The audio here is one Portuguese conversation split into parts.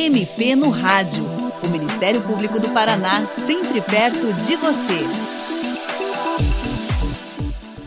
MP no Rádio. O Ministério Público do Paraná, sempre perto de você.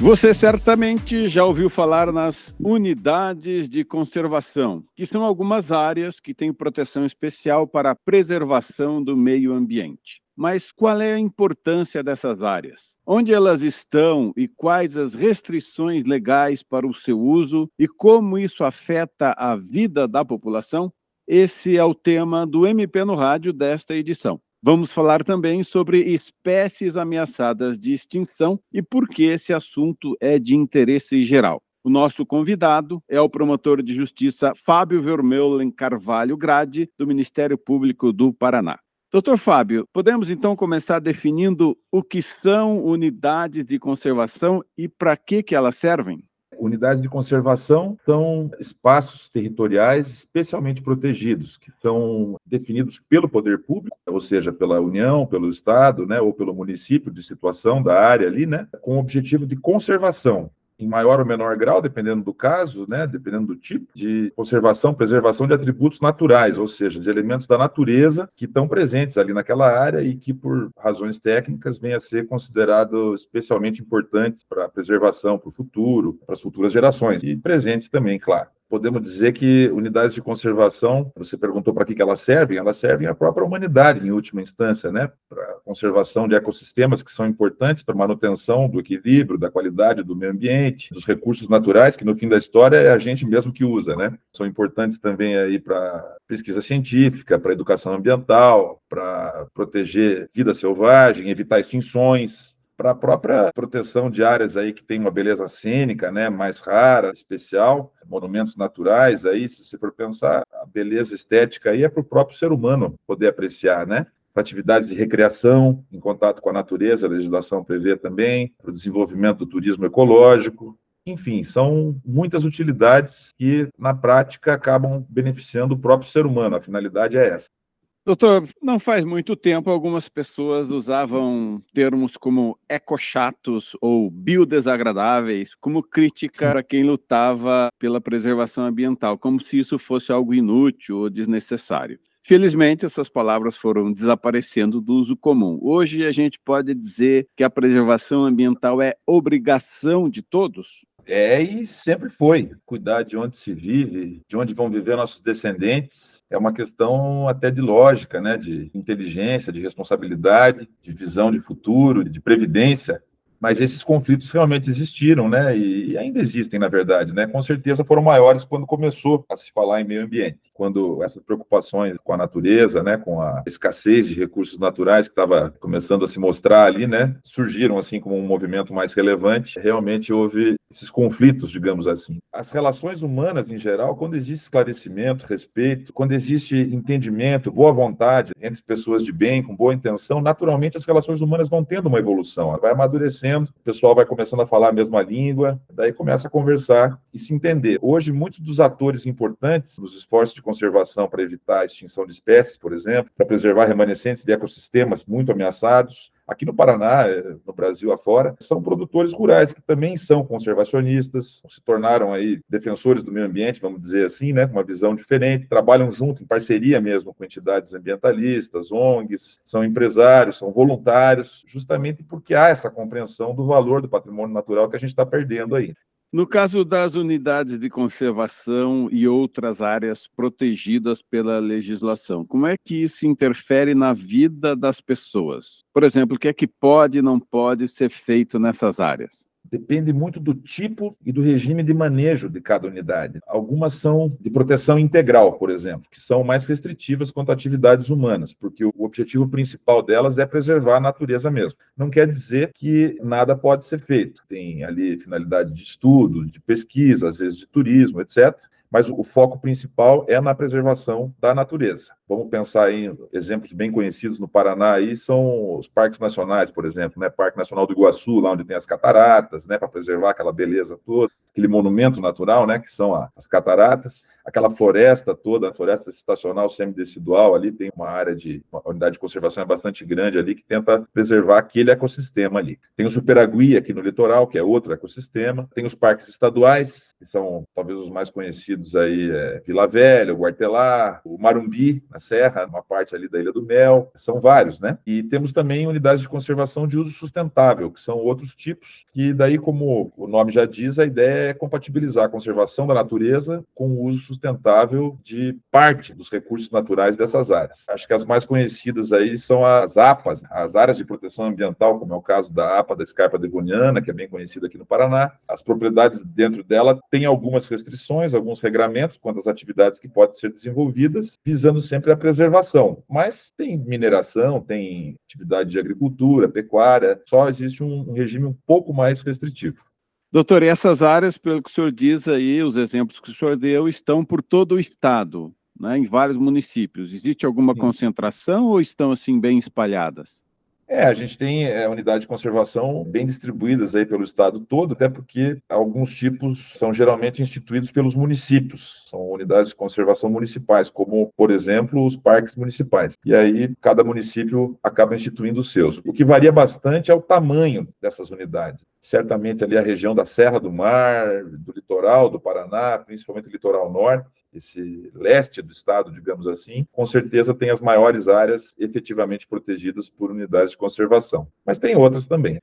Você certamente já ouviu falar nas unidades de conservação, que são algumas áreas que têm proteção especial para a preservação do meio ambiente. Mas qual é a importância dessas áreas? Onde elas estão e quais as restrições legais para o seu uso e como isso afeta a vida da população? Esse é o tema do MP no Rádio desta edição. Vamos falar também sobre espécies ameaçadas de extinção e por que esse assunto é de interesse geral. O nosso convidado é o promotor de justiça Fábio Vermeulen Carvalho Grade, do Ministério Público do Paraná. Doutor Fábio, podemos então começar definindo o que são unidades de conservação e para que, que elas servem? Unidades de conservação são espaços territoriais especialmente protegidos, que são definidos pelo poder público, ou seja, pela União, pelo Estado, né, ou pelo município de situação da área ali, né, com o objetivo de conservação em maior ou menor grau, dependendo do caso, né, dependendo do tipo, de conservação, preservação de atributos naturais, ou seja, de elementos da natureza que estão presentes ali naquela área e que, por razões técnicas, vêm a ser considerados especialmente importantes para a preservação, para o futuro, para as futuras gerações, e presentes também, claro podemos dizer que unidades de conservação, você perguntou para que, que elas servem, elas servem à própria humanidade, em última instância, né? para conservação de ecossistemas que são importantes para manutenção do equilíbrio, da qualidade do meio ambiente, dos recursos naturais, que no fim da história é a gente mesmo que usa. Né? São importantes também aí para pesquisa científica, para educação ambiental, para proteger vida selvagem, evitar extinções, para a própria proteção de áreas aí que tem uma beleza cênica, né, mais rara, especial, monumentos naturais aí, se você for pensar, a beleza estética aí é para o próprio ser humano poder apreciar, né? Para atividades de recreação, em contato com a natureza, a legislação prevê também, para o desenvolvimento do turismo ecológico, enfim, são muitas utilidades que, na prática, acabam beneficiando o próprio ser humano. A finalidade é essa. Doutor, não faz muito tempo algumas pessoas usavam termos como ecochatos ou biodesagradáveis como crítica a quem lutava pela preservação ambiental, como se isso fosse algo inútil ou desnecessário. Felizmente, essas palavras foram desaparecendo do uso comum. Hoje, a gente pode dizer que a preservação ambiental é obrigação de todos? É, e sempre foi. Cuidar de onde se vive, de onde vão viver nossos descendentes, é uma questão até de lógica, né? de inteligência, de responsabilidade, de visão de futuro, de previdência mas esses conflitos realmente existiram, né? E ainda existem, na verdade, né? Com certeza foram maiores quando começou a se falar em meio ambiente, quando essas preocupações com a natureza, né? Com a escassez de recursos naturais que estava começando a se mostrar ali, né? Surgiram assim como um movimento mais relevante. Realmente houve esses conflitos, digamos assim. As relações humanas em geral, quando existe esclarecimento, respeito, quando existe entendimento, boa vontade entre pessoas de bem, com boa intenção, naturalmente as relações humanas vão tendo uma evolução, vai amadurecendo acontecendo, o pessoal vai começando a falar a mesma língua, daí começa a conversar e se entender. Hoje, muitos dos atores importantes nos esforços de conservação para evitar a extinção de espécies, por exemplo, para preservar remanescentes de ecossistemas muito ameaçados, aqui no Paraná, eh, no Brasil afora, são produtores rurais que também são conservacionistas, se tornaram aí defensores do meio ambiente, vamos dizer assim, né, com uma visão diferente, trabalham junto em parceria mesmo com entidades ambientalistas, ONGs, são empresários, são voluntários, justamente porque há essa compreensão do valor do patrimônio natural que a gente está perdendo aí. No caso das unidades de conservação e outras áreas protegidas pela legislação, como é que isso interfere na vida das pessoas? Por exemplo, o que é que pode e não pode ser feito nessas áreas? Depende muito do tipo e do regime de manejo de cada unidade. Algumas são de proteção integral, por exemplo, que são mais restritivas quanto a atividades humanas, porque o objetivo principal delas é preservar a natureza mesmo. Não quer dizer que nada pode ser feito. Tem ali finalidade de estudo, de pesquisa, às vezes de turismo, etc mas o foco principal é na preservação da natureza. Vamos pensar em exemplos bem conhecidos no Paraná aí são os parques nacionais, por exemplo, né? Parque Nacional do Iguaçu, lá onde tem as cataratas, né, para preservar aquela beleza toda. Aquele monumento natural, né, que são as cataratas, aquela floresta toda, a floresta estacional semidecidual ali, tem uma área de, uma unidade de conservação é bastante grande ali, que tenta preservar aquele ecossistema ali. Tem o Superagui aqui no litoral, que é outro ecossistema, tem os parques estaduais, que são talvez os mais conhecidos aí, é Vila Velha, o Guartelar, o Marumbi, na Serra, uma parte ali da Ilha do Mel, são vários, né? E temos também unidades de conservação de uso sustentável, que são outros tipos, que daí, como o nome já diz, a ideia é compatibilizar a conservação da natureza com o uso sustentável de parte dos recursos naturais dessas áreas. Acho que as mais conhecidas aí são as APAs, as áreas de proteção ambiental, como é o caso da APA da Escarpa Devoniana, que é bem conhecida aqui no Paraná. As propriedades dentro dela têm algumas restrições, alguns regramentos quanto às atividades que podem ser desenvolvidas, visando sempre a preservação. Mas tem mineração, tem atividade de agricultura, pecuária, só existe um regime um pouco mais restritivo. Doutor, e essas áreas, pelo que o senhor diz aí, os exemplos que o senhor deu, estão por todo o estado, né, em vários municípios. Existe alguma Sim. concentração ou estão assim bem espalhadas? É, a gente tem é, unidades de conservação bem distribuídas aí pelo estado todo, até porque alguns tipos são geralmente instituídos pelos municípios, são unidades de conservação municipais, como, por exemplo, os parques municipais. E aí, cada município acaba instituindo os seus. O que varia bastante é o tamanho dessas unidades. Certamente ali a região da Serra do Mar, do litoral do Paraná, principalmente o litoral norte, esse leste do estado, digamos assim, com certeza tem as maiores áreas efetivamente protegidas por unidades de conservação. Mas tem outras também.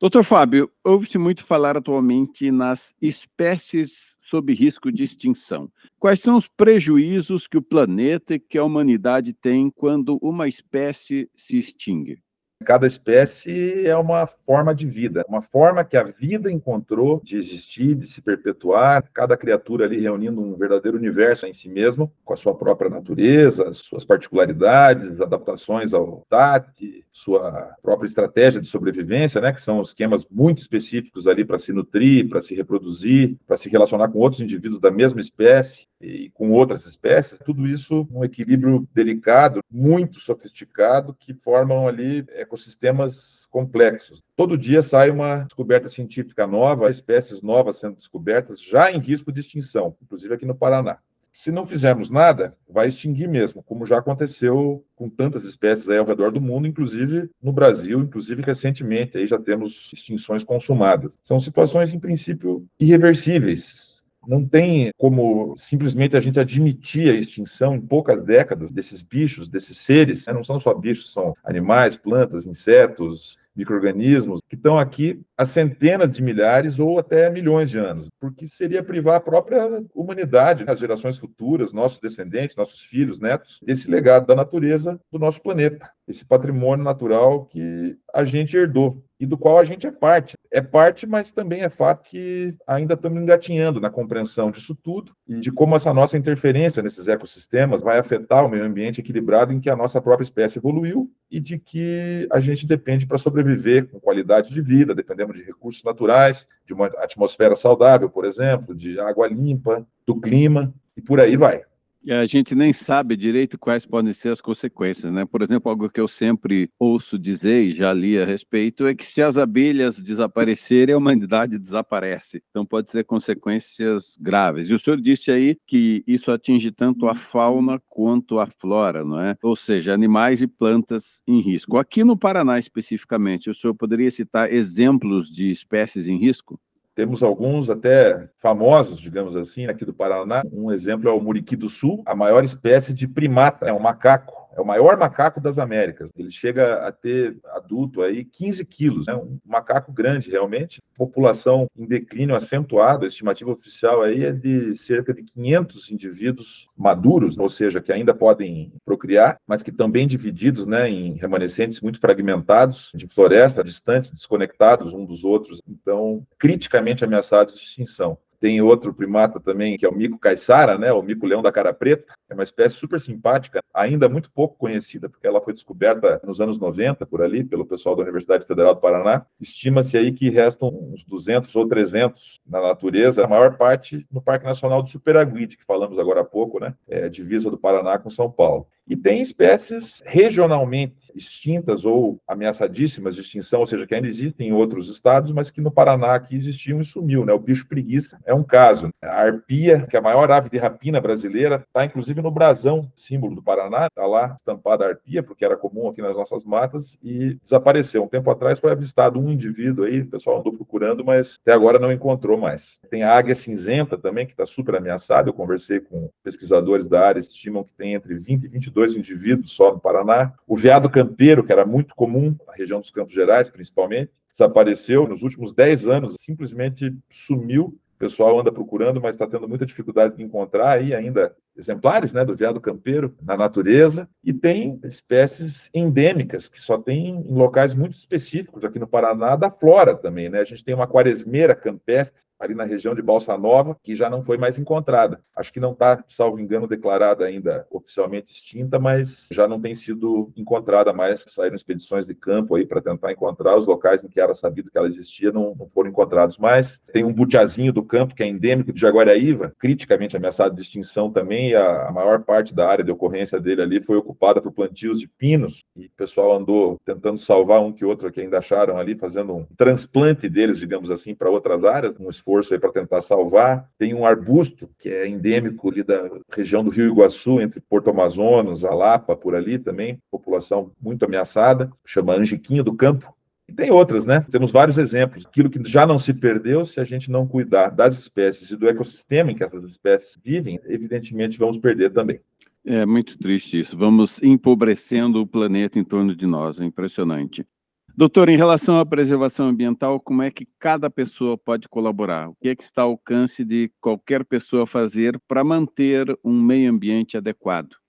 Doutor Fábio, ouve-se muito falar atualmente nas espécies sob risco de extinção. Quais são os prejuízos que o planeta e que a humanidade tem quando uma espécie se extingue? Cada espécie é uma forma de vida, uma forma que a vida encontrou de existir, de se perpetuar, cada criatura ali reunindo um verdadeiro universo em si mesmo, com a sua própria natureza, suas particularidades, adaptações ao TAT, sua própria estratégia de sobrevivência, né, que são esquemas muito específicos ali para se nutrir, para se reproduzir, para se relacionar com outros indivíduos da mesma espécie e com outras espécies, tudo isso um equilíbrio delicado, muito sofisticado, que formam ali ecossistemas complexos. Todo dia sai uma descoberta científica nova, espécies novas sendo descobertas, já em risco de extinção, inclusive aqui no Paraná. Se não fizermos nada, vai extinguir mesmo, como já aconteceu com tantas espécies aí ao redor do mundo, inclusive no Brasil, inclusive recentemente aí já temos extinções consumadas. São situações em princípio irreversíveis, não tem como simplesmente a gente admitir a extinção em poucas décadas desses bichos, desses seres. Né? Não são só bichos, são animais, plantas, insetos, micro-organismos que estão aqui há centenas de milhares ou até milhões de anos, porque seria privar a própria humanidade, as gerações futuras, nossos descendentes, nossos filhos, netos, desse legado da natureza do nosso planeta, esse patrimônio natural que a gente herdou e do qual a gente é parte. É parte, mas também é fato que ainda estamos engatinhando na compreensão disso tudo e de como essa nossa interferência nesses ecossistemas vai afetar o meio ambiente equilibrado em que a nossa própria espécie evoluiu e de que a gente depende para sobreviver com qualidade de vida, dependemos de recursos naturais, de uma atmosfera saudável, por exemplo, de água limpa, do clima e por aí vai a gente nem sabe direito quais podem ser as consequências, né? Por exemplo, algo que eu sempre ouço dizer e já li a respeito é que se as abelhas desaparecerem, a humanidade desaparece. Então pode ser consequências graves. E o senhor disse aí que isso atinge tanto a fauna quanto a flora, não é? Ou seja, animais e plantas em risco. Aqui no Paraná especificamente, o senhor poderia citar exemplos de espécies em risco? Temos alguns até famosos, digamos assim, aqui do Paraná. Um exemplo é o muriqui do sul, a maior espécie de primata, é um macaco é o maior macaco das Américas. Ele chega a ter adulto aí 15 quilos, né? um macaco grande realmente. População em declínio acentuado, a estimativa oficial aí é de cerca de 500 indivíduos maduros, ou seja, que ainda podem procriar, mas que bem divididos né, em remanescentes muito fragmentados, de floresta, distantes, desconectados um dos outros, então criticamente ameaçados de extinção. Tem outro primata também, que é o mico caiçara, né? O mico-leão da cara preta. É uma espécie super simpática, ainda muito pouco conhecida, porque ela foi descoberta nos anos 90, por ali, pelo pessoal da Universidade Federal do Paraná. Estima-se aí que restam uns 200 ou 300 na natureza, a maior parte no Parque Nacional do Superaguide, que falamos agora há pouco, né? É divisa do Paraná com São Paulo. E tem espécies regionalmente extintas ou ameaçadíssimas de extinção, ou seja, que ainda existem em outros estados, mas que no Paraná aqui existiam e sumiu, né? O bicho preguiça é um caso. A arpia, que é a maior ave de rapina brasileira, está inclusive no brasão, símbolo do Paraná, está lá estampada a arpia, porque era comum aqui nas nossas matas, e desapareceu. Um tempo atrás foi avistado um indivíduo aí, o pessoal andou procurando, mas até agora não encontrou mais. Tem a águia cinzenta também, que está super ameaçada. Eu conversei com pesquisadores da área, estimam que tem entre 20 e 22 indivíduos só no Paraná. O veado campeiro, que era muito comum na região dos Campos Gerais, principalmente, desapareceu nos últimos 10 anos, simplesmente sumiu pessoal anda procurando, mas está tendo muita dificuldade de encontrar aí ainda exemplares né, do veado campeiro na natureza, e tem espécies endêmicas, que só tem em locais muito específicos, aqui no Paraná, da flora também. Né? A gente tem uma quaresmeira campestre, ali na região de Balsa Nova, que já não foi mais encontrada. Acho que não está, salvo engano, declarada ainda oficialmente extinta, mas já não tem sido encontrada mais. Saíram expedições de campo aí para tentar encontrar os locais em que era sabido que ela existia, não, não foram encontrados mais. Tem um butiazinho do campo, que é endêmico de Jaguariaíva, criticamente ameaçado de extinção também, a, a maior parte da área de ocorrência dele ali foi ocupada por plantios de pinos, e o pessoal andou tentando salvar um que outro que ainda acharam ali, fazendo um transplante deles, digamos assim, para outras áreas, um esforço aí para tentar salvar. Tem um arbusto que é endêmico ali da região do Rio Iguaçu, entre Porto Amazonas, Alapa, por ali também, população muito ameaçada, chama Angiquinho do Campo. E tem outras, né? Temos vários exemplos. Aquilo que já não se perdeu, se a gente não cuidar das espécies e do ecossistema em que essas espécies vivem, evidentemente vamos perder também. É muito triste isso. Vamos empobrecendo o planeta em torno de nós. É impressionante. Doutor, em relação à preservação ambiental, como é que cada pessoa pode colaborar? O que é que está ao alcance de qualquer pessoa fazer para manter um meio ambiente adequado?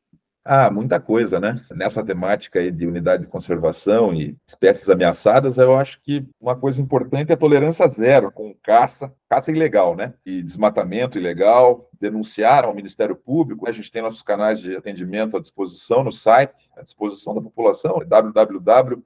Ah, muita coisa, né? Nessa temática aí de unidade de conservação e espécies ameaçadas, eu acho que uma coisa importante é a tolerância zero com caça, caça ilegal, né? E desmatamento ilegal, denunciar ao Ministério Público. A gente tem nossos canais de atendimento à disposição no site, à disposição da população, www.mppr.mp.br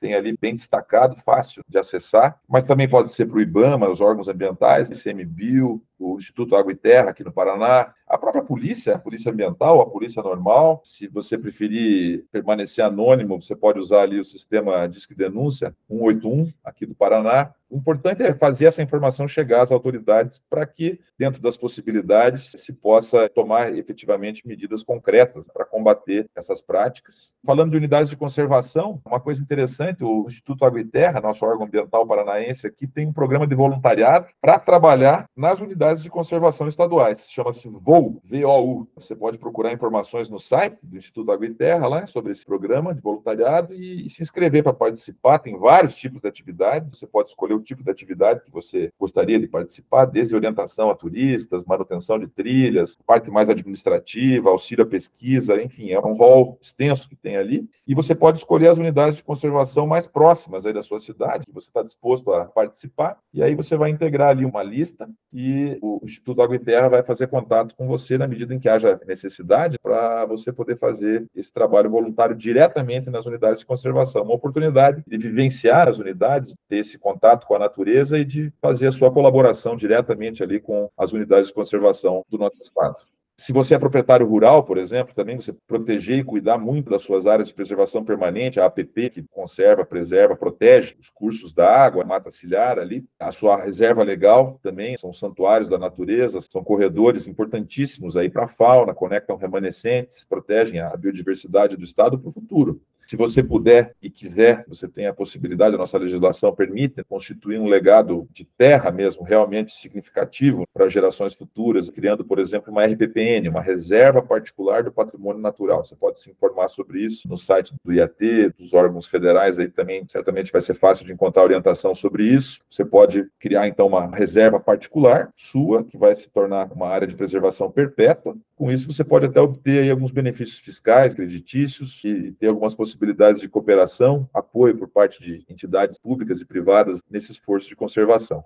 tem ali bem destacado, fácil de acessar, mas também pode ser para o IBAMA, os órgãos ambientais, ICMBio, o Instituto Água e Terra aqui no Paraná, a própria polícia, a polícia ambiental, a polícia normal. Se você preferir permanecer anônimo, você pode usar ali o sistema Disque Denúncia 181 aqui do Paraná. O importante é fazer essa informação chegar às autoridades para que, dentro das possibilidades, se possa tomar efetivamente medidas concretas para combater essas práticas. Falando de unidades de conservação, uma coisa interessante, o Instituto Água e Terra, nosso órgão ambiental paranaense aqui, tem um programa de voluntariado para trabalhar nas unidades de conservação estaduais. Chama-se VOU, V-O-U. Você pode procurar informações no site do Instituto Água e Terra lá sobre esse programa de voluntariado e, e se inscrever para participar. Tem vários tipos de atividades. Você pode escolher o tipo de atividade que você gostaria de participar, desde orientação a turistas, manutenção de trilhas, parte mais administrativa, auxílio à pesquisa, enfim, é um rol extenso que tem ali. E você pode escolher as unidades de conservação mais próximas aí da sua cidade, que você está disposto a participar, e aí você vai integrar ali uma lista e o Instituto Água e Terra vai fazer contato com você na medida em que haja necessidade para você poder fazer esse trabalho voluntário diretamente nas unidades de conservação. Uma oportunidade de vivenciar as unidades, ter esse contato com a natureza e de fazer a sua colaboração diretamente ali com as unidades de conservação do nosso estado. Se você é proprietário rural, por exemplo, também você proteger e cuidar muito das suas áreas de preservação permanente, a APP, que conserva, preserva, protege os cursos da água, mata ciliar ali, a sua reserva legal também, são santuários da natureza, são corredores importantíssimos aí para a fauna, conectam remanescentes, protegem a biodiversidade do estado para o futuro. Se você puder e quiser, você tem a possibilidade, a nossa legislação permite constituir um legado de terra mesmo realmente significativo para gerações futuras, criando, por exemplo, uma RPPN, uma reserva particular do patrimônio natural. Você pode se informar sobre isso no site do IAT, dos órgãos federais aí também, certamente vai ser fácil de encontrar orientação sobre isso. Você pode criar então uma reserva particular sua, que vai se tornar uma área de preservação perpétua. Com isso você pode até obter alguns benefícios fiscais, creditícios e ter algumas possibilidades de cooperação, apoio por parte de entidades públicas e privadas nesse esforço de conservação.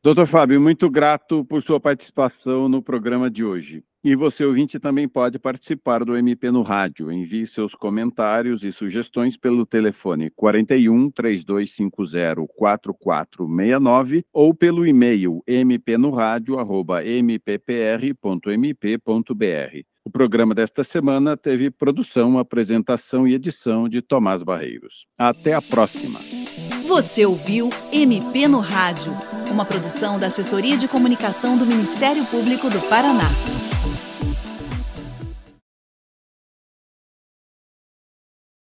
Doutor Fábio, muito grato por sua participação no programa de hoje. E você, ouvinte, também pode participar do MP no Rádio. Envie seus comentários e sugestões pelo telefone 41 3250 4469 ou pelo e-mail mpnoradio.mppr.mp.br. O programa desta semana teve produção, apresentação e edição de Tomás Barreiros. Até a próxima. Você ouviu MP no Rádio, uma produção da Assessoria de Comunicação do Ministério Público do Paraná.